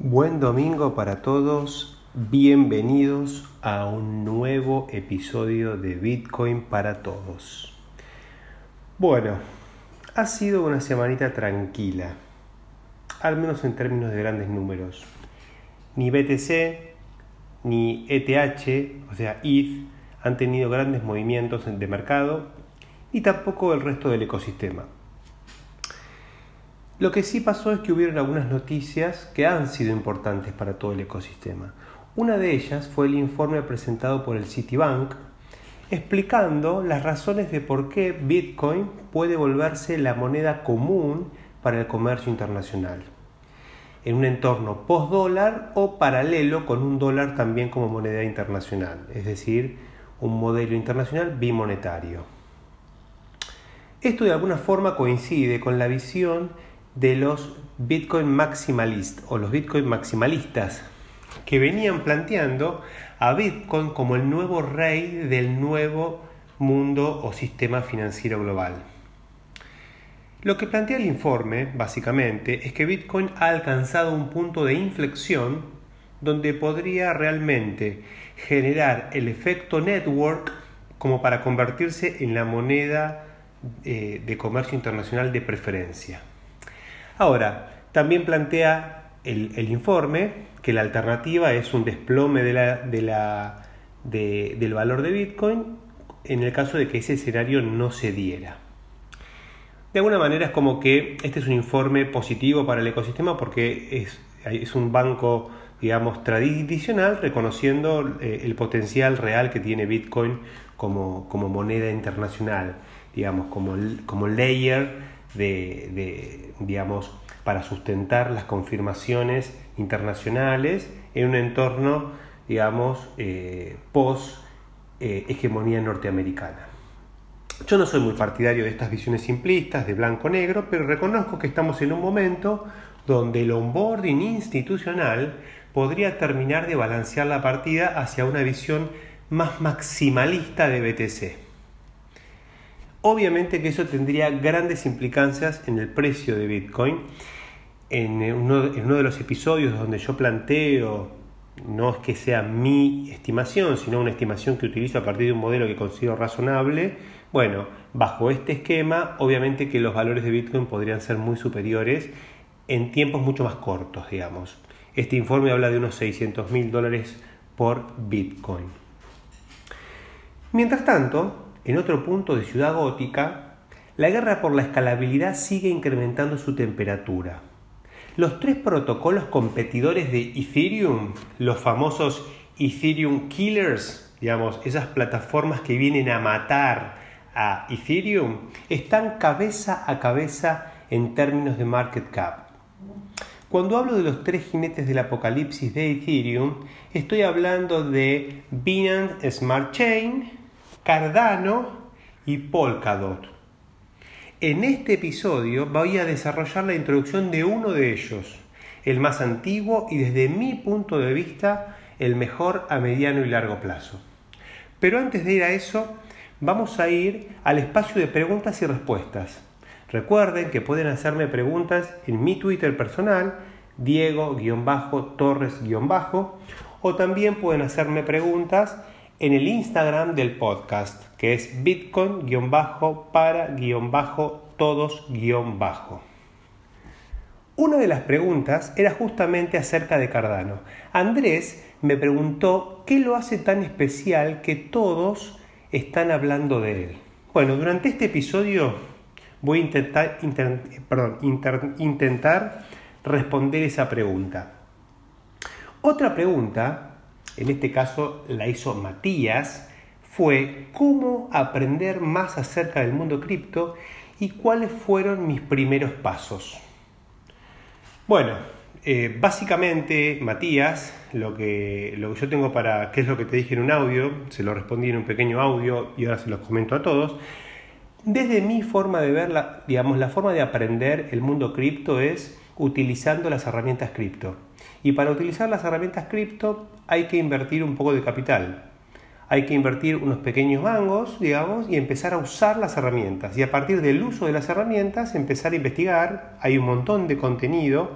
Buen domingo para todos, bienvenidos a un nuevo episodio de Bitcoin para todos. Bueno, ha sido una semanita tranquila, al menos en términos de grandes números. Ni BTC ni ETH, o sea ETH, han tenido grandes movimientos de mercado, y tampoco el resto del ecosistema. Lo que sí pasó es que hubieron algunas noticias que han sido importantes para todo el ecosistema. Una de ellas fue el informe presentado por el Citibank explicando las razones de por qué Bitcoin puede volverse la moneda común para el comercio internacional, en un entorno post-dólar o paralelo con un dólar también como moneda internacional, es decir, un modelo internacional bimonetario. Esto de alguna forma coincide con la visión de los Bitcoin maximalistas o los Bitcoin maximalistas que venían planteando a Bitcoin como el nuevo rey del nuevo mundo o sistema financiero global. Lo que plantea el informe, básicamente, es que Bitcoin ha alcanzado un punto de inflexión donde podría realmente generar el efecto network como para convertirse en la moneda eh, de comercio internacional de preferencia. Ahora, también plantea el, informe que la alternativa es un desplome de la, del valor de Bitcoin en el caso de que ese escenario no se diera. De alguna manera es como que este es un informe positivo para el ecosistema porque es, es un banco, digamos, tradicional reconociendo eh, el potencial real que tiene Bitcoin como, como moneda internacional, digamos, como, como layer de, digamos, para sustentar las confirmaciones internacionales en un entorno, digamos, eh, post eh, hegemonía norteamericana. Yo no soy muy partidario de estas visiones simplistas de blanco-negro, pero reconozco que estamos en un momento donde el onboarding institucional podría terminar de balancear la partida hacia una visión más maximalista de BTC. Obviamente que eso tendría grandes implicancias en el precio de Bitcoin. En uno, de los episodios donde yo planteo, no es que sea mi estimación, sino una estimación que utilizo a partir de un modelo que considero razonable, bueno, bajo este esquema, obviamente que los valores de Bitcoin podrían ser muy superiores en tiempos mucho más cortos, digamos. Este informe habla de unos 600 mil dólares por Bitcoin. Mientras tanto, en otro punto de Ciudad Gótica, la guerra por la escalabilidad sigue incrementando su temperatura. Los tres protocolos competidores de Ethereum, los famosos Ethereum Killers, digamos, esas plataformas que vienen a matar a Ethereum, están cabeza a cabeza en términos de market cap. Cuando hablo de los tres jinetes del apocalipsis de Ethereum, estoy hablando de Binance Smart Chain, Cardano y Polkadot. En este episodio voy a desarrollar la introducción de uno de ellos, el más antiguo y desde mi punto de vista el mejor a mediano y largo plazo. Pero antes de ir a eso, vamos a ir al espacio de preguntas y respuestas. Recuerden que pueden hacerme preguntas en mi Twitter personal, Diego-Torres- o también pueden hacerme preguntas en el Instagram del podcast, que es bitcoin-para-todos-. Una de las preguntas era justamente acerca de Cardano. Andrés me preguntó qué lo hace tan especial que todos están hablando de él. Bueno, durante este episodio voy a intentar, intentar responder esa pregunta. Otra pregunta en este caso la hizo Matías, fue cómo aprender más acerca del mundo cripto y cuáles fueron mis primeros pasos. Bueno, eh, básicamente, Matías, lo que, lo que yo tengo para, qué es lo que te dije en un audio, se lo respondí en un pequeño audio y ahora se los comento a todos. Desde mi forma de ver, digamos, la forma de aprender el mundo cripto es utilizando las herramientas cripto. Y para utilizar las herramientas cripto hay que invertir un poco de capital. Hay que invertir unos pequeños mangos, digamos, y empezar a usar las herramientas. Y a partir del uso de las herramientas empezar a investigar. Hay un montón de contenido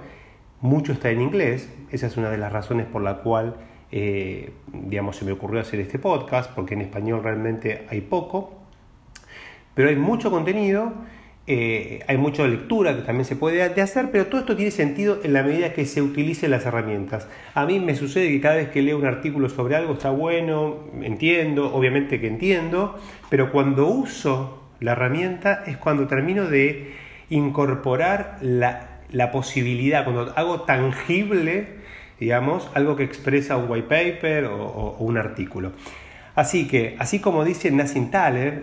mucho está en inglés, esa es una de las razones por la cual eh, digamos, se me ocurrió hacer este podcast, porque en español realmente hay poco, pero hay mucho contenido, eh, hay mucha lectura que también se puede hacer, pero todo esto tiene sentido en la medida que se utilicen las herramientas. A mí me sucede que cada vez que leo un artículo sobre algo está bueno, entiendo, obviamente que entiendo, pero cuando uso la herramienta es cuando termino de incorporar la, posibilidad, cuando hago tangible digamos, algo que expresa un white paper o, un artículo. Así que, así como dice Nassim Taleb,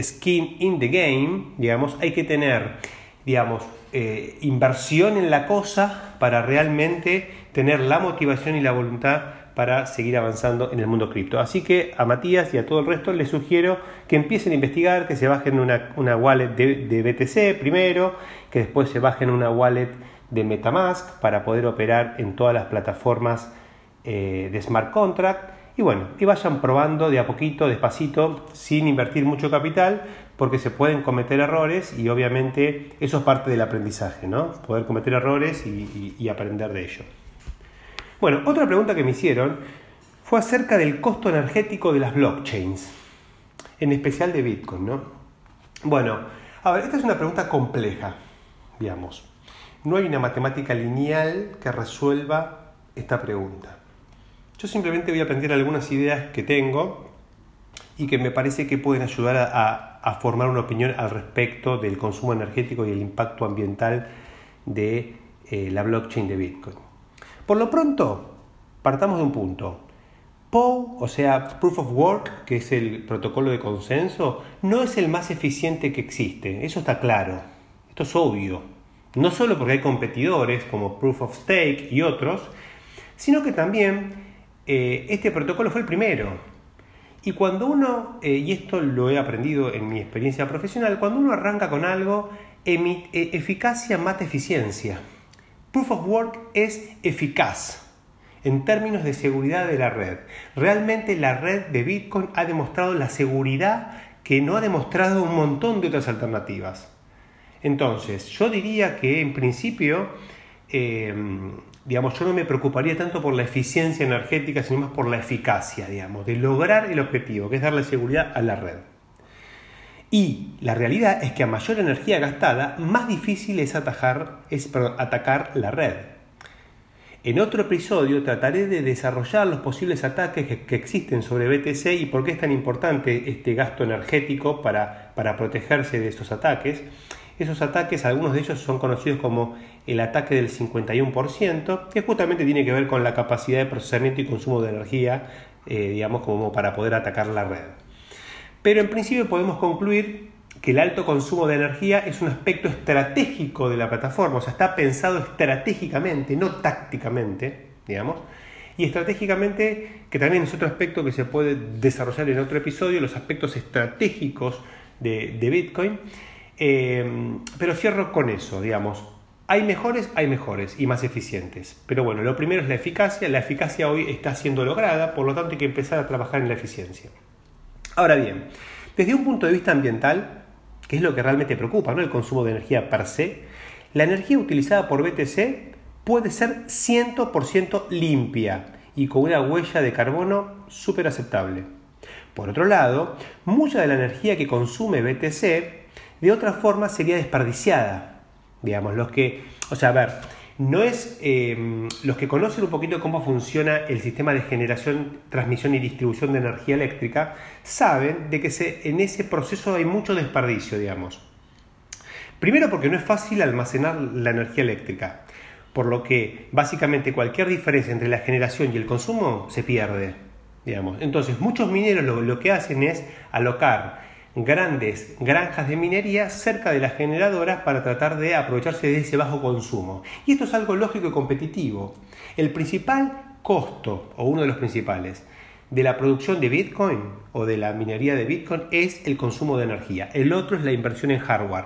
skin in the game, digamos, hay que tener, digamos, eh, inversión en la cosa para realmente tener la motivación y la voluntad para seguir avanzando en el mundo cripto. Así que a Matías y a todo el resto les sugiero que empiecen a investigar, que se bajen una, una wallet de, BTC primero, que después se bajen una wallet de Metamask para poder operar en todas las plataformas eh, de smart contract y bueno, y vayan probando de a poquito, despacito, sin invertir mucho capital, porque se pueden cometer errores y obviamente eso es parte del aprendizaje, ¿no? Poder cometer errores y, aprender de ello. Bueno, otra pregunta que me hicieron fue acerca del costo energético de las blockchains, en especial de Bitcoin, ¿no? Bueno, a ver, esta es una pregunta compleja, digamos. No hay una matemática lineal que resuelva esta pregunta. Yo simplemente voy a aprender algunas ideas que tengo y que me parece que pueden ayudar a, formar una opinión al respecto del consumo energético y el impacto ambiental de eh, la blockchain de Bitcoin. Por lo pronto, partamos de un punto. POW, o sea, Proof of Work, que es el protocolo de consenso, no es el más eficiente que existe, eso está claro, esto es obvio. No solo porque hay competidores como Proof of Stake y otros, sino que también eh, este protocolo fue el primero. Y cuando uno, eh, y esto lo he aprendido en mi experiencia profesional, cuando uno arranca con algo, eh, eficacia mata eficiencia. Proof of Work es eficaz en términos de seguridad de la red. Realmente la red de Bitcoin ha demostrado la seguridad que no ha demostrado un montón de otras alternativas. Entonces, yo diría que en principio, digamos, yo no me preocuparía tanto por la eficiencia energética, sino más por la eficacia, digamos, de lograr el objetivo, que es darle seguridad a la red. Y la realidad es que a mayor energía gastada, más difícil es, atajar, es atacar la red. En otro episodio trataré de desarrollar los posibles ataques que, existen sobre BTC y por qué es tan importante este gasto energético para, para protegerse de estos ataques. Esos ataques, algunos de ellos son conocidos como el ataque del 51%, que justamente tiene que ver con la capacidad de procesamiento y consumo de energía, eh, digamos, como para poder atacar la red. Pero en principio podemos concluir que el alto consumo de energía es un aspecto estratégico de la plataforma, o sea, está pensado estratégicamente, no tácticamente, digamos. Y estratégicamente, que también es otro aspecto que se puede desarrollar en otro episodio, los aspectos estratégicos de, de Bitcoin. Eh, pero cierro con eso, digamos. Hay mejores, hay mejores y más eficientes. Pero bueno, lo primero es la eficacia. La eficacia hoy está siendo lograda, por lo tanto hay que empezar a trabajar en la eficiencia. Ahora bien, desde un punto de vista ambiental, que es lo que realmente preocupa, ¿no? el consumo de energía per se, la energía utilizada por BTC puede ser 100% limpia y con una huella de carbono súper aceptable. Por otro lado, mucha de la energía que consume BTC de otra forma sería desperdiciada. Digamos, los que, o sea, a ver, no es eh, los que conocen un poquito cómo funciona el sistema de generación, transmisión y distribución de energía eléctrica, saben de que se, en ese proceso hay mucho desperdicio, digamos. Primero porque no es fácil almacenar la energía eléctrica, por lo que básicamente cualquier diferencia entre la generación y el consumo se pierde. Digamos. Entonces muchos mineros lo que hacen es alocar grandes granjas de minería cerca de las generadoras para tratar de aprovecharse de ese bajo consumo. Y esto es algo lógico y competitivo. El principal costo, o uno de los principales, de la producción de Bitcoin o de la minería de Bitcoin es el consumo de energía. El otro es la inversión en hardware,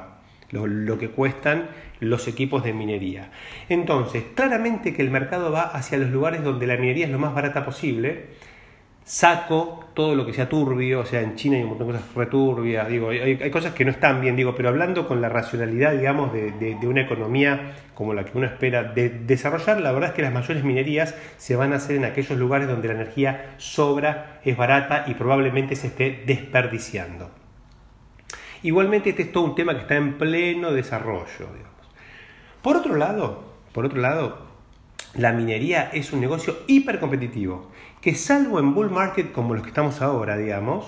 lo, lo, que cuestan los equipos de minería. Entonces, claramente que el mercado va hacia los lugares donde la minería es lo más barata posible saco todo lo que sea turbio, o sea, en China hay un montón de cosas returbias, digo, hay, cosas que no están bien, digo, pero hablando con la racionalidad, digamos, de, una economía como la que uno espera de desarrollar, la verdad es que las mayores minerías se van a hacer en aquellos lugares donde la energía sobra, es barata y probablemente se esté desperdiciando. Igualmente este es todo un tema que está en pleno desarrollo, Por otro lado, por otro lado, la minería es un negocio hipercompetitivo que salvo en bull market como los que estamos ahora, digamos,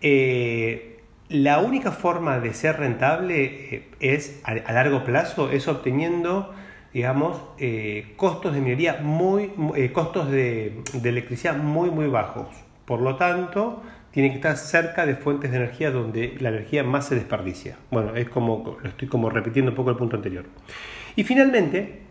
eh, la única forma de ser rentable eh, es a, largo plazo es obteniendo digamos eh, costos de minería muy costos de, electricidad muy muy bajos. Por lo tanto tiene que estar cerca de fuentes de energía donde la energía más se desperdicia. Bueno es como lo estoy como repitiendo un poco el punto anterior. Y finalmente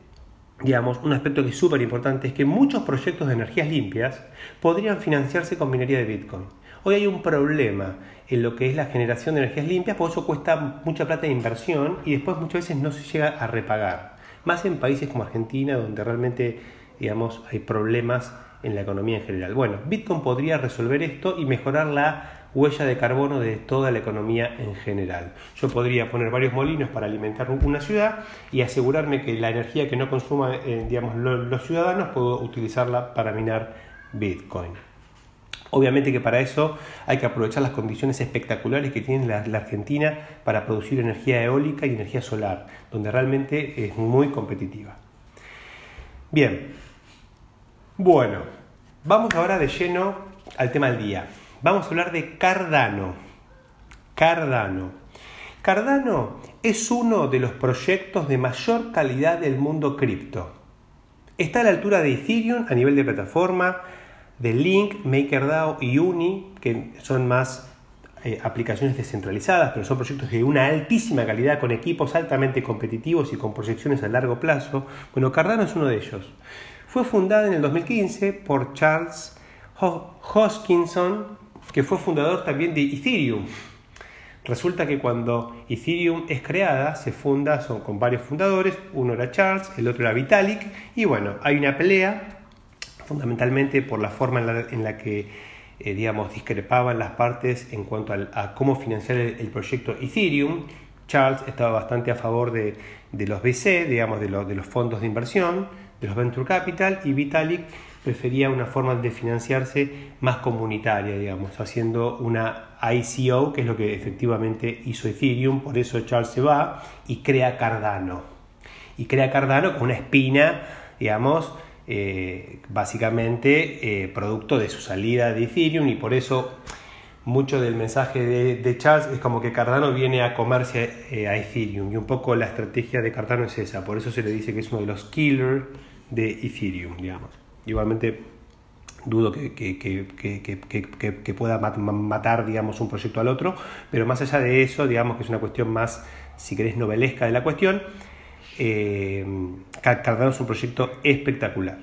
digamos, un aspecto que es súper importante es que muchos proyectos de energías limpias podrían financiarse con minería de Bitcoin. Hoy hay un problema en lo que es la generación de energías limpias, por eso cuesta mucha plata de inversión y después muchas veces no se llega a repagar. Más en países como Argentina, donde realmente digamos, hay problemas en la economía en general. Bueno, Bitcoin podría resolver esto y mejorar la huella de carbono de toda la economía en general. Yo podría poner varios molinos para alimentar una ciudad y asegurarme que la energía que no consuma eh, digamos, los ciudadanos puedo utilizarla para minar Bitcoin. Obviamente que para eso hay que aprovechar las condiciones espectaculares que tiene la, la, Argentina para producir energía eólica y energía solar, donde realmente es muy competitiva. Bien, bueno, vamos ahora de lleno al tema del día. Vamos a hablar de Cardano. Cardano. Cardano es uno de los proyectos de mayor calidad del mundo cripto. Está a la altura de Ethereum a nivel de plataforma, de Link, MakerDAO y Uni, que son más eh, aplicaciones descentralizadas, pero son proyectos de una altísima calidad con equipos altamente competitivos y con proyecciones a largo plazo. Bueno, Cardano es uno de ellos. Fue fundada en el 2015 por Charles Hoskinson, que fue fundador también de Ethereum. Resulta que cuando Ethereum es creada, se funda con varios fundadores, uno era Charles, el otro era Vitalik, y bueno, hay una pelea, fundamentalmente por la forma en la, que, eh, digamos, discrepaban las partes en cuanto a, cómo financiar el, proyecto Ethereum. Charles estaba bastante a favor de, los VC, digamos, de, de los fondos de inversión, de los Venture Capital, y Vitalik prefería una forma de financiarse más comunitaria, digamos, haciendo una ICO, que es lo que efectivamente hizo Ethereum, por eso Charles se va y crea Cardano. Y crea Cardano con una espina, digamos, eh, básicamente eh, producto de su salida de Ethereum y por eso mucho del mensaje de, Charles es como que Cardano viene a comerse eh, a Ethereum y un poco la estrategia de Cardano es esa, por eso se le dice que es uno de los killers de Ethereum, digamos. Igualmente dudo que, que, pueda matar, digamos, un proyecto al otro, pero más allá de eso, digamos que es una cuestión más, si querés, novelesca de la cuestión, eh, Cardano es un proyecto espectacular.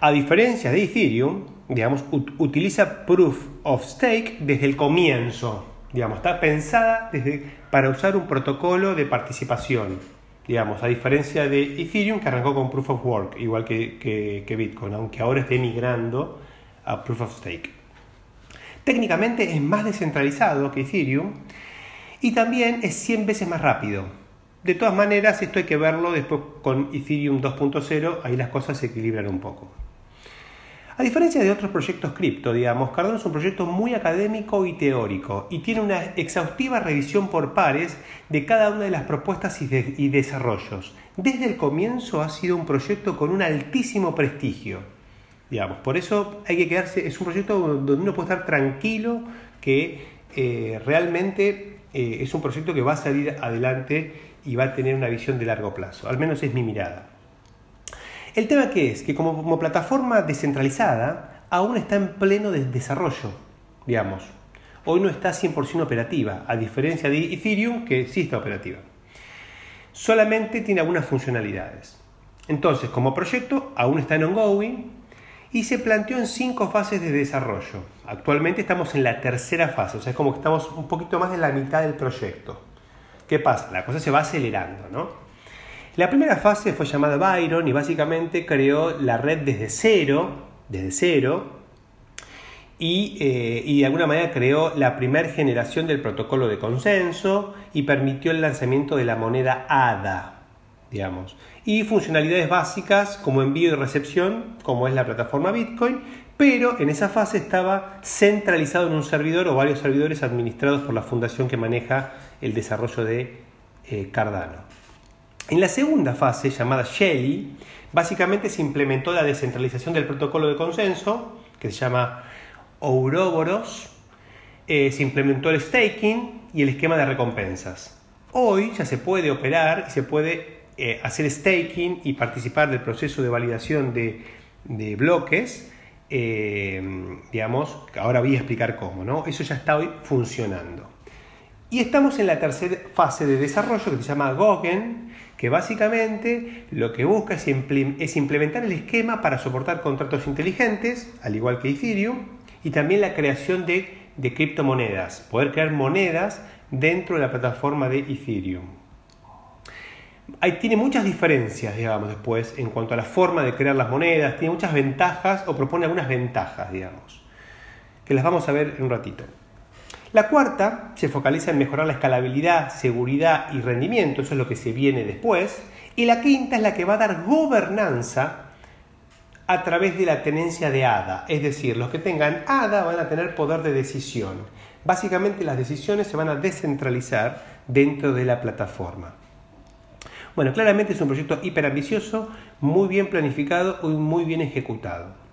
A diferencia de Ethereum, digamos, utiliza Proof of Stake desde el comienzo, digamos, está pensada desde, para usar un protocolo de participación digamos, a diferencia de Ethereum que arrancó con Proof of Work, igual que, Bitcoin, aunque ahora esté migrando a Proof of Stake. Técnicamente es más descentralizado que Ethereum y también es 100 veces más rápido. De todas maneras, esto hay que verlo después con Ethereum 2.0, ahí las cosas se equilibran un poco. A diferencia de otros proyectos cripto, digamos, Cardano es un proyecto muy académico y teórico y tiene una exhaustiva revisión por pares de cada una de las propuestas y, desarrollos. Desde el comienzo ha sido un proyecto con un altísimo prestigio. Digamos, por eso hay que quedarse, es un proyecto donde uno puede estar tranquilo que eh, realmente eh, es un proyecto que va a salir adelante y va a tener una visión de largo plazo. Al menos es mi mirada. El tema que es que como, plataforma descentralizada aún está en pleno desarrollo, digamos. Hoy no está 100% operativa, a diferencia de Ethereum que sí está operativa. Solamente tiene algunas funcionalidades. Entonces, como proyecto, aún está en ongoing y se planteó en cinco fases de desarrollo. Actualmente estamos en la tercera fase, o sea, es como que estamos un poquito más de la mitad del proyecto. ¿Qué pasa? La cosa se va acelerando, ¿no? La primera fase fue llamada Byron y básicamente creó la red desde cero, desde cero, y, eh, de alguna manera creó la primera generación del protocolo de consenso y permitió el lanzamiento de la moneda ADA, digamos, y funcionalidades básicas como envío y recepción, como es la plataforma Bitcoin, pero en esa fase estaba centralizado en un servidor o varios servidores administrados por la fundación que maneja el desarrollo de eh, Cardano. En la segunda fase, llamada Shelly, básicamente se implementó la descentralización del protocolo de consenso, que se llama Ouroboros, eh, se implementó el staking y el esquema de recompensas. Hoy ya se puede operar y se puede eh, hacer staking y participar del proceso de validación de, de bloques eh, digamos, ahora voy a explicar cómo, ¿no? Eso ya está hoy funcionando. Y estamos en la tercera fase de desarrollo que se llama Gogen, que básicamente lo que busca es, implementar el esquema para soportar contratos inteligentes, al igual que Ethereum, y también la creación de, criptomonedas, poder crear monedas dentro de la plataforma de Ethereum tiene muchas diferencias, digamos, después en cuanto a la forma de crear las monedas, tiene muchas ventajas o propone algunas ventajas, digamos, que las vamos a ver en un ratito. La cuarta se focaliza en mejorar la escalabilidad, seguridad y rendimiento, eso es lo que se viene después. Y la quinta es la que va a dar gobernanza a través de la tenencia de ADA, es decir, los que tengan ADA van a tener poder de decisión. Básicamente las decisiones se van a descentralizar dentro de la plataforma. Bueno, claramente es un proyecto hiperambicioso, muy bien planificado y muy bien ejecutado.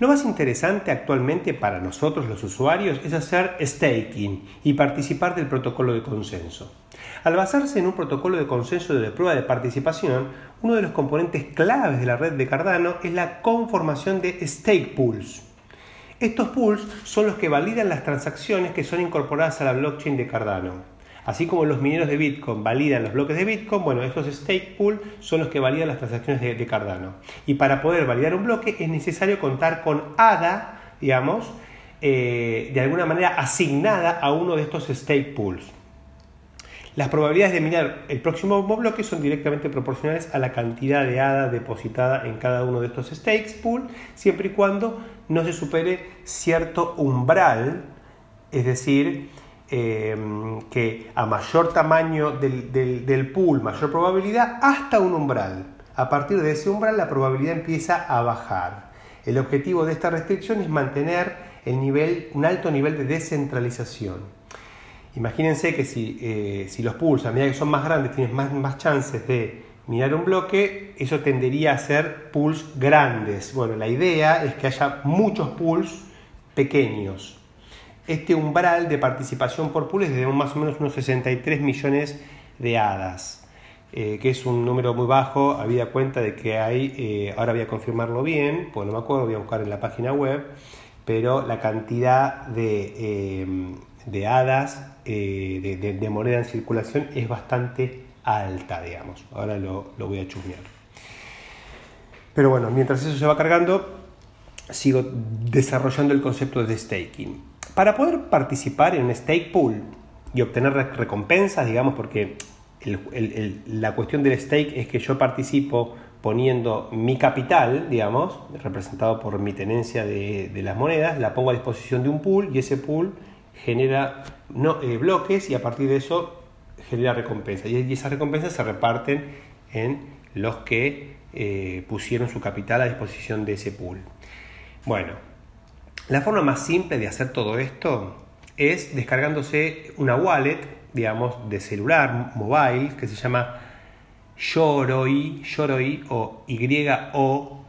Lo más interesante actualmente para nosotros los usuarios es hacer staking y participar del protocolo de consenso. Al basarse en un protocolo de consenso de prueba de participación, uno de los componentes claves de la red de Cardano es la conformación de stake pools. Estos pools son los que validan las transacciones que son incorporadas a la blockchain de Cardano. Así como los mineros de Bitcoin validan los bloques de Bitcoin, bueno, estos stake pool son los que validan las transacciones de, Cardano. Y para poder validar un bloque es necesario contar con ADA, digamos, eh, de alguna manera asignada a uno de estos stake pools. Las probabilidades de minar el próximo bloque son directamente proporcionales a la cantidad de ADA depositada en cada uno de estos stakes pool, siempre y cuando no se supere cierto umbral, es decir, Em, que a mayor tamaño del, pool, mayor probabilidad, hasta un umbral. A partir de ese umbral la probabilidad empieza a bajar. El objetivo de esta restricción es mantener el nivel, un alto nivel de descentralización. Imagínense que si, eh, si los pools a medida que son más grandes tienes más, más chances de mirar un bloque, eso tendería a ser pools grandes. Bueno, la idea es que haya muchos pools pequeños este umbral de participación por pool es de más o menos unos 63 millones de hadas, eh, que es un número muy bajo, había cuenta de que hay, eh, ahora voy a confirmarlo bien, pues no me acuerdo, voy a buscar en la página web, pero la cantidad de, eh, de hadas de, moneda en circulación es bastante alta, digamos. Ahora lo, lo voy a chusmear. Pero bueno, mientras eso se va cargando, sigo desarrollando el concepto de staking. Para poder participar en un stake pool y obtener recompensas, digamos, porque la cuestión del stake es que yo participo poniendo mi capital, digamos, representado por mi tenencia de, las monedas, la pongo a disposición de un pool y ese pool genera eh, bloques y a partir de eso genera recompensas. Y, esas recompensas se reparten en los que eh, pusieron su capital a disposición de ese pool. Bueno, la forma más simple de hacer todo esto es descargándose una wallet, digamos, de celular, mobile, que se llama Yoroi, Yoroi o Y-O-R-O-I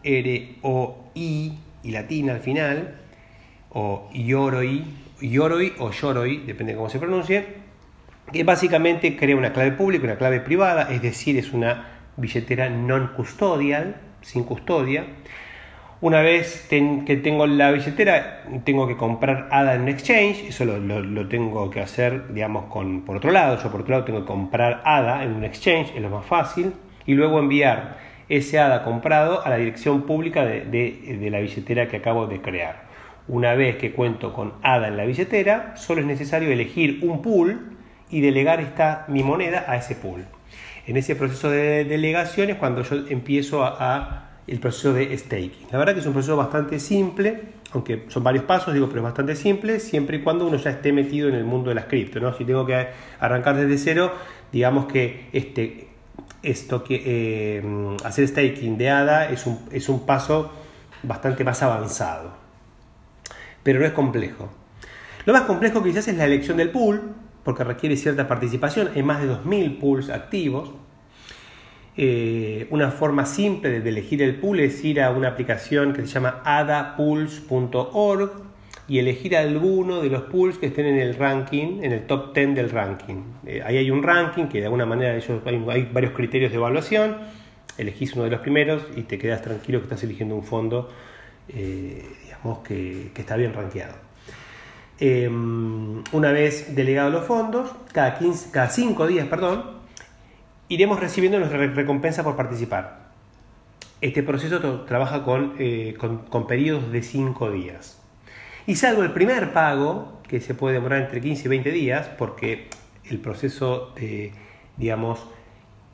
y latina al final, o Yoroi, Yoroi o Yoroi, depende de cómo se pronuncie, que básicamente crea una clave pública, una clave privada, es decir, es una billetera non custodial, sin custodia, una vez que tengo la billetera, tengo que comprar ADA en un exchange, eso lo, tengo que hacer, digamos, con, por otro lado. Yo por otro lado tengo que comprar ADA en un exchange, es lo más fácil, y luego enviar ese ADA comprado a la dirección pública de, la billetera que acabo de crear. Una vez que cuento con ADA en la billetera, solo es necesario elegir un pool y delegar esta, mi moneda a ese pool. En ese proceso de delegación es cuando yo empiezo a el proceso de staking. La verdad que es un proceso bastante simple, aunque son varios pasos, digo, pero es bastante simple, siempre y cuando uno ya esté metido en el mundo de las cripto. ¿no? Si tengo que arrancar desde cero, digamos que este, esto que eh, hacer staking de ADA es un, es un paso bastante más avanzado. Pero no es complejo. Lo más complejo quizás es la elección del pool, porque requiere cierta participación. Hay más de 2.000 pools activos. Eh, una forma simple de elegir el pool es ir a una aplicación que se llama adapools.org y elegir alguno de los pools que estén en el ranking, en el top 10 del ranking. Eh, ahí hay un ranking que de alguna manera hay, varios criterios de evaluación. Elegís uno de los primeros y te quedas tranquilo que estás eligiendo un fondo eh, digamos que, está bien rankeado. Em, una vez delegados los fondos, cada, 15, cada 5 días, perdón, iremos recibiendo nuestra recompensa por participar. Este proceso trabaja eh, con, con, periodos de 5 días. Y salvo el primer pago, que se puede demorar entre 15 y 20 días, porque el proceso de, digamos,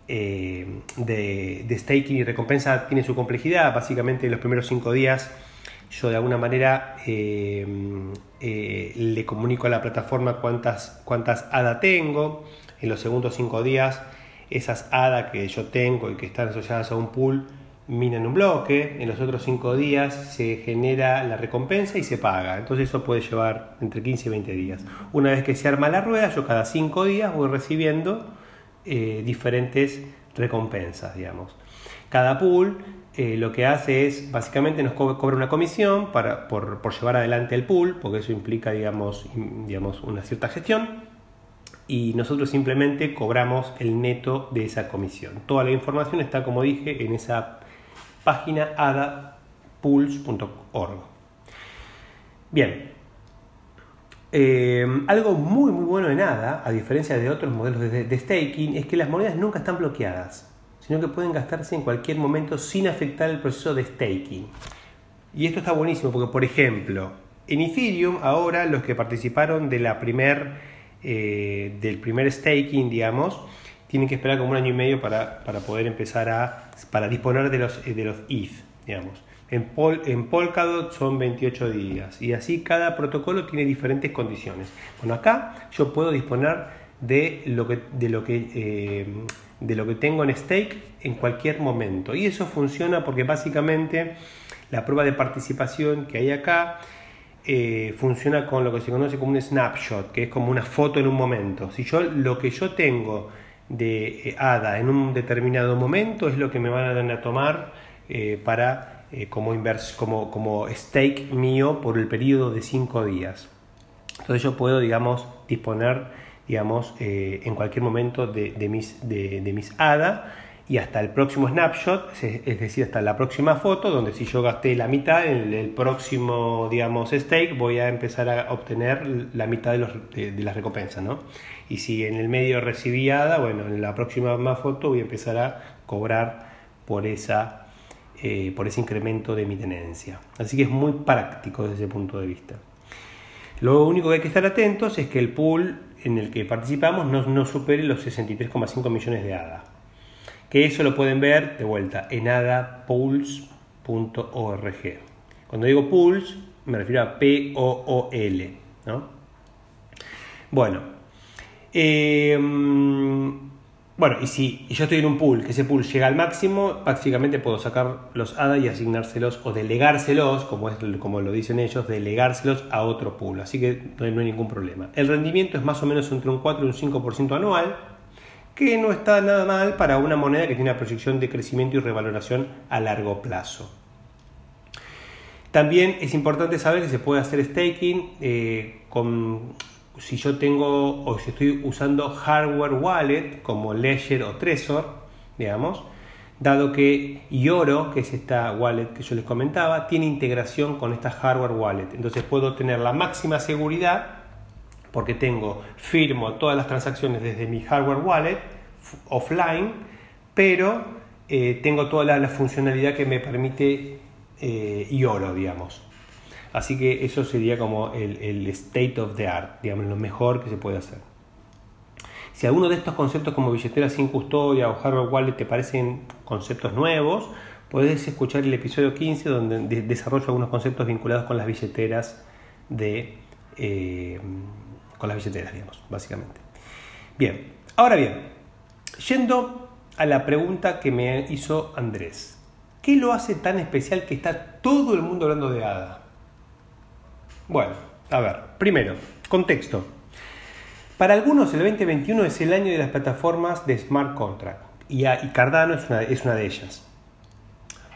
eh, de, de, staking y recompensa tiene su complejidad. Básicamente en los primeros 5 días yo de alguna manera eh, le comunico a la plataforma cuántas, cuántas ADA tengo. En los segundos 5 días esas ADA que yo tengo y que están asociadas a un pool minan un bloque, en los otros 5 días se genera la recompensa y se paga. Entonces eso puede llevar entre 15 y 20 días. Una vez que se arma la rueda, yo cada 5 días voy recibiendo eh, diferentes recompensas, digamos. Cada pool eh, lo que hace es, básicamente nos cobra una comisión para, por, por, llevar adelante el pool, porque eso implica, digamos, digamos, una cierta gestión y nosotros simplemente cobramos el neto de esa comisión. Toda la información está, como dije, en esa página adapools.org. Bien, eh, algo muy muy bueno en ADA, a diferencia de otros modelos de, staking, es que las monedas nunca están bloqueadas, sino que pueden gastarse en cualquier momento sin afectar el proceso de staking. Y esto está buenísimo porque, por ejemplo, en Ethereum ahora los que participaron de la primera eh, del primer staking, digamos, tienen que esperar como un año y medio para, poder empezar a para disponer de los, de los ETH, digamos. En, Pol, en Polkadot son 28 días y así cada protocolo tiene diferentes condiciones. Bueno, acá yo puedo disponer de lo que, de lo que, eh, de lo que tengo en stake en cualquier momento. Y eso funciona porque básicamente la prueba de participación que hay acá eh, funciona con lo que se conoce como un snapshot, que es como una foto en un momento. Si yo lo que yo tengo de eh, ADA en un determinado momento es lo que me van a tomar eh, para como, como, como stake mío por el periodo de 5 días. Entonces yo puedo, digamos, disponer, digamos, en cualquier momento de, de mis, de, de mis ADA y hasta el próximo snapshot, es decir, hasta la próxima foto, donde si yo gasté la mitad, en el próximo, digamos, stake, voy a empezar a obtener la mitad de, los, de, las recompensas, ¿no? Y si en el medio recibí ADA, bueno, en la próxima foto voy a empezar a cobrar por, esa, eh, por ese incremento de mi tenencia. Así que es muy práctico desde ese punto de vista. Lo único que hay que estar atentos es que el pool en el que participamos no, no supere los 63,5 millones de ADA que eso lo pueden ver de vuelta en adapools.org. Cuando digo pools, me refiero a P-O-O-L. ¿no? Bueno, em, bueno, y si yo estoy en un pool, que ese pool llega al máximo, básicamente puedo sacar los ADA y asignárselos o delegárselos, como, es, como lo dicen ellos, delegárselos a otro pool. Así que no hay, no hay ningún problema. El rendimiento es más o menos entre un 4 y un 5% anual que no está nada mal para una moneda que tiene una proyección de crecimiento y revaloración a largo plazo. También es importante saber que se puede hacer staking eh, con, si yo tengo o si estoy usando hardware wallet como Ledger o Trezor, digamos, dado que Ioro, que es esta wallet que yo les comentaba, tiene integración con esta hardware wallet. Entonces puedo tener la máxima seguridad porque tengo, firmo todas las transacciones desde mi hardware wallet offline, pero eh, tengo toda la, funcionalidad que me permite eh, IORO, digamos. Así que eso sería como el, el, state of the art, digamos, lo mejor que se puede hacer. Si alguno de estos conceptos como billetera sin custodia o hardware wallet te parecen conceptos nuevos, podés escuchar el episodio 15 donde desarrollo algunos conceptos vinculados con las billeteras de... Eh, con las billeteras, digamos, básicamente. Bien, ahora bien, yendo a la pregunta que me hizo Andrés. ¿Qué lo hace tan especial que está todo el mundo hablando de ADA? Bueno, a ver, primero, contexto. Para algunos el 2021 es el año de las plataformas de smart contract y, Cardano es una, es una de ellas.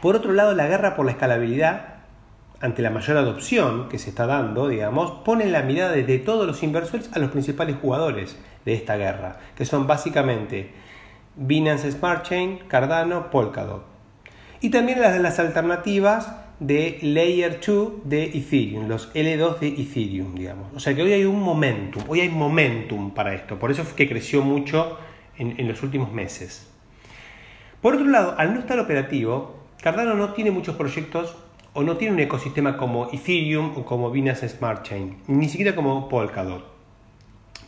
Por otro lado, la guerra por la escalabilidad, ante la mayor adopción que se está dando, digamos, pone la mirada desde todos los inversores a los principales jugadores de esta guerra, que son básicamente Binance Smart Chain, Cardano, Polkadot. Y también las, las alternativas de Layer 2 de Ethereum, los L2 de Ethereum, digamos. O sea que hoy hay un momentum, hoy hay momentum para esto, por eso es que creció mucho en, los últimos meses. Por otro lado, al no estar operativo, Cardano no tiene muchos proyectos o no tiene un ecosistema como Ethereum o como Binance Smart Chain, ni siquiera como Polkadot.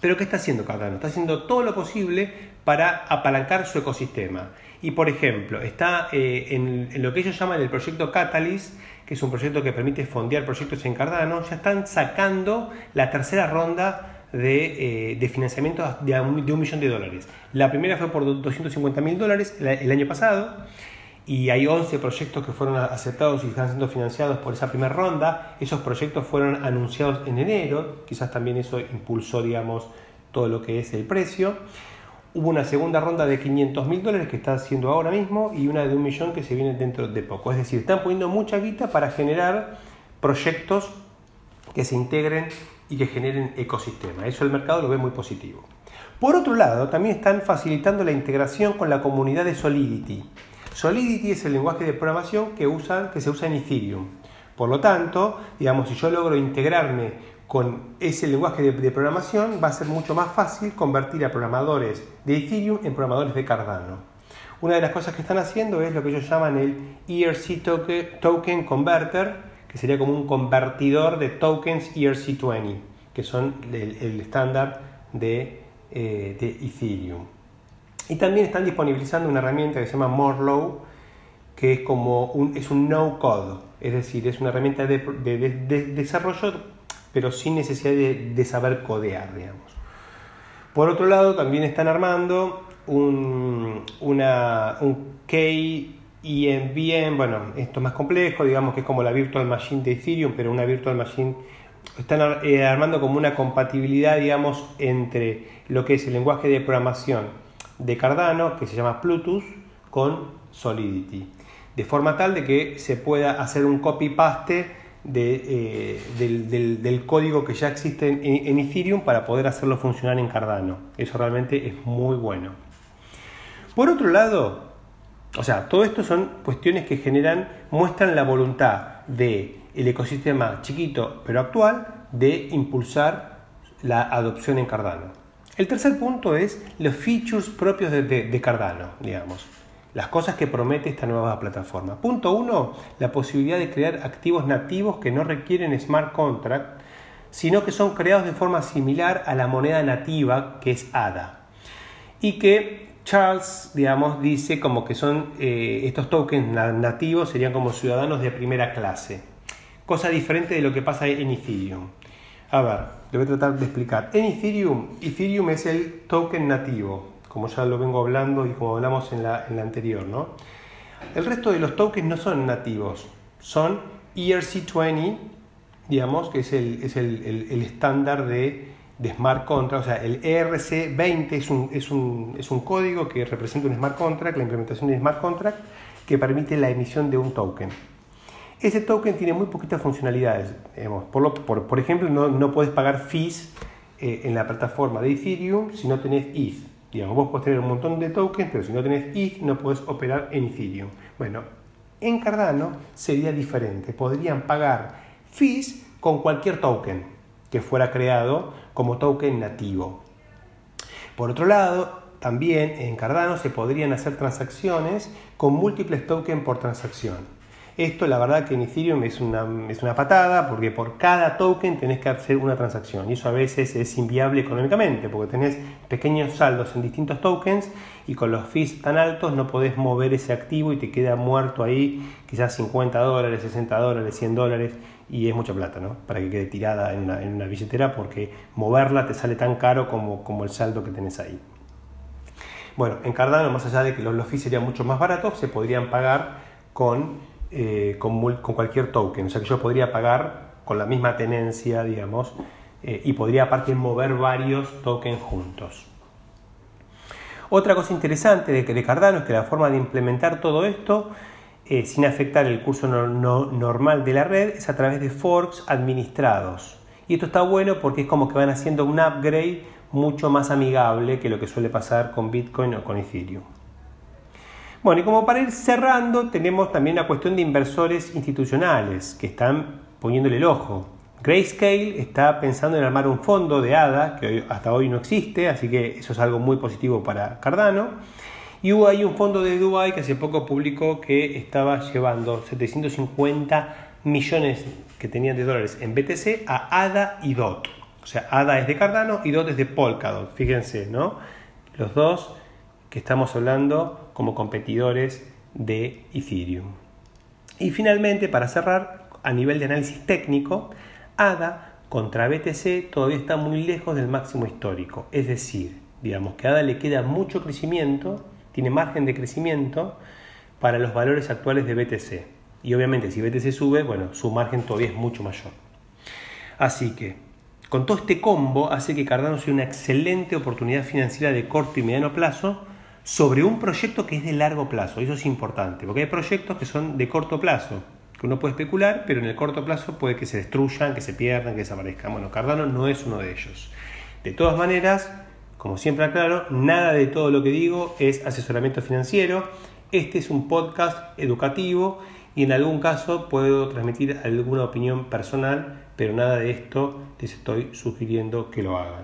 Pero ¿qué está haciendo Cardano? Está haciendo todo lo posible para apalancar su ecosistema. Y por ejemplo, está eh, en, lo que ellos llaman el proyecto Catalyst, que es un proyecto que permite fondear proyectos en Cardano, ya están sacando la tercera ronda de, eh, financiamiento de un, millón de dólares. La primera fue por 250 mil dólares el, año pasado y hay 11 proyectos que fueron aceptados y están siendo financiados por esa primera ronda. Esos proyectos fueron anunciados en enero, quizás también eso impulsó, digamos, todo lo que es el precio. Hubo una segunda ronda de 500 mil dólares que está haciendo ahora mismo y una de un millón que se viene dentro de poco. Es decir, están poniendo mucha guita para generar proyectos que se integren y que generen ecosistema. Eso el mercado lo ve muy positivo. Por otro lado, también están facilitando la integración con la comunidad de Solidity. Solidity es el lenguaje de programación que, que se usa en Ethereum. Por lo tanto, digamos, si yo logro integrarme con ese lenguaje de, programación va a ser mucho más fácil convertir a programadores de Ethereum en programadores de Cardano. Una de las cosas que están haciendo es lo que ellos llaman el ERC Token, Converter, que sería como un convertidor de tokens ERC20, que son el, estándar de, eh, de, Ethereum. Y también están disponibilizando una herramienta que se llama Morlow, que es como un, es un no code, es decir, es una herramienta de, de desarrollo pero sin necesidad de, saber codear, digamos. Por otro lado, también están armando un, una, un KENVM, bueno, esto es más complejo, digamos que es como la Virtual Machine de Ethereum, pero una Virtual Machine están eh, armando como una compatibilidad, digamos, entre lo que es el lenguaje de programación de Cardano, que se llama Plutus, con Solidity. De forma tal de que se pueda hacer un copy-paste de, eh, del, código que ya existe en, Ethereum para poder hacerlo funcionar en Cardano. Eso realmente es muy bueno. Por otro lado, o sea, todo esto son cuestiones que generan, muestran la voluntad del el ecosistema chiquito pero actual de impulsar la adopción en Cardano. El tercer punto es los features propios de Cardano, digamos las cosas que promete esta nueva plataforma. Punto uno, la posibilidad de crear activos nativos que no requieren smart contract, sino que son creados de forma similar a la moneda nativa que es ADA. Y que Charles, digamos, dice como que son eh, estos tokens nativos serían como ciudadanos de primera clase. Cosa diferente de lo que pasa en Ethereum. A ver, le voy a tratar de explicar. En Ethereum, Ethereum es el token nativo como ya lo vengo hablando y como hablamos en la, anterior. ¿no? El resto de los tokens no son nativos, son ERC20, digamos, que es el, es estándar de, smart contract, o sea, el ERC20 es un, es, un, es un código que representa un smart contract, la implementación de un smart contract, que permite la emisión de un token. Ese token tiene muy poquitas funcionalidades. Por, ejemplo, no, no puedes pagar fees eh, en la plataforma de Ethereum si no tenés ETH. Digamos, vos podés tener un montón de tokens, pero si no tenés ETH no puedes operar en Ethereum. Bueno, en Cardano sería diferente. Podrían pagar fees con cualquier token que fuera creado como token nativo. Por otro lado, también en Cardano se podrían hacer transacciones con múltiples tokens por transacción. Esto la verdad que en Ethereum es una, es una patada porque por cada token tenés que hacer una transacción y eso a veces es inviable económicamente porque tenés pequeños saldos en distintos tokens y con los fees tan altos no podés mover ese activo y te queda muerto ahí quizás 50 dólares, 60 dólares, 100 dólares y es mucha plata, ¿no? Para que quede tirada en una, en una billetera porque moverla te sale tan caro como, como el saldo que tenés ahí. Bueno, en Cardano, más allá de que los, los fees serían mucho más baratos, se podrían pagar con eh, con, cualquier token. O sea que yo podría pagar con la misma tenencia, digamos, eh, y podría aparte mover varios tokens juntos. Otra cosa interesante de, Cardano es que la forma de implementar todo esto eh, sin afectar el curso normal de la red es a través de forks administrados. Y esto está bueno porque es como que van haciendo un upgrade mucho más amigable que lo que suele pasar con Bitcoin o con Ethereum. Bueno, y como para ir cerrando, tenemos también la cuestión de inversores institucionales que están poniéndole el ojo. Grayscale está pensando en armar un fondo de ADA que hasta hoy no existe, así que eso es algo muy positivo para Cardano. Y hubo ahí un fondo de Dubai que hace poco publicó que estaba llevando 750 millones que tenían de dólares en BTC a ADA y DOT. O sea, ADA es de Cardano y DOT es de Polkadot. Fíjense, ¿no? Los dos que estamos hablando como competidores de Ethereum. Y finalmente, para cerrar, a nivel de análisis técnico, ADA contra BTC todavía está muy lejos del máximo histórico. Es decir, digamos que a ADA le queda mucho crecimiento, tiene margen de crecimiento para los valores actuales de BTC. Y obviamente si BTC sube, bueno, su margen todavía es mucho mayor. Así que, con todo este combo hace que Cardano sea una excelente oportunidad financiera de corto y mediano plazo sobre un proyecto que es de largo plazo. Eso es importante, porque hay proyectos que son de corto plazo, que uno puede especular, pero en el corto plazo puede que se destruyan, que se pierdan, que desaparezcan. Bueno, Cardano no es uno de ellos. De todas maneras, como siempre aclaro, nada de todo lo que digo es asesoramiento financiero. Este es un podcast educativo y en algún caso puedo transmitir alguna opinión personal, pero nada de esto les estoy sugiriendo que lo hagan.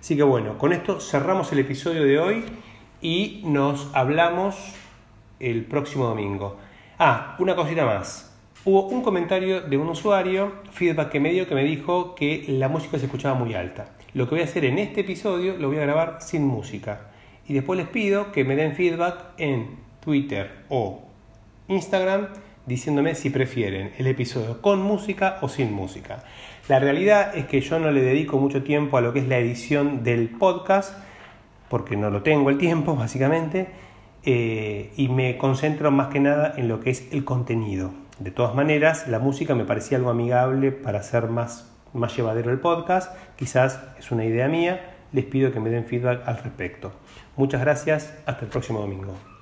Así que bueno, con esto cerramos el episodio de hoy y nos hablamos el próximo domingo. Ah, una cosita más. Hubo un comentario de un usuario, feedback que me dio, que me dijo que la música se escuchaba muy alta. Lo que voy a hacer en este episodio lo voy a grabar sin música. Y después les pido que me den feedback en Twitter o Instagram diciéndome si prefieren el episodio con música o sin música. La realidad es que yo no le dedico mucho tiempo a lo que es la edición del podcast porque no lo tengo el tiempo, básicamente, eh, y me concentro más que nada en lo que es el contenido. De todas maneras, la música me parecía algo amigable para hacer más, más llevadero el podcast, quizás es una idea mía, les pido que me den feedback al respecto. Muchas gracias, hasta el próximo domingo.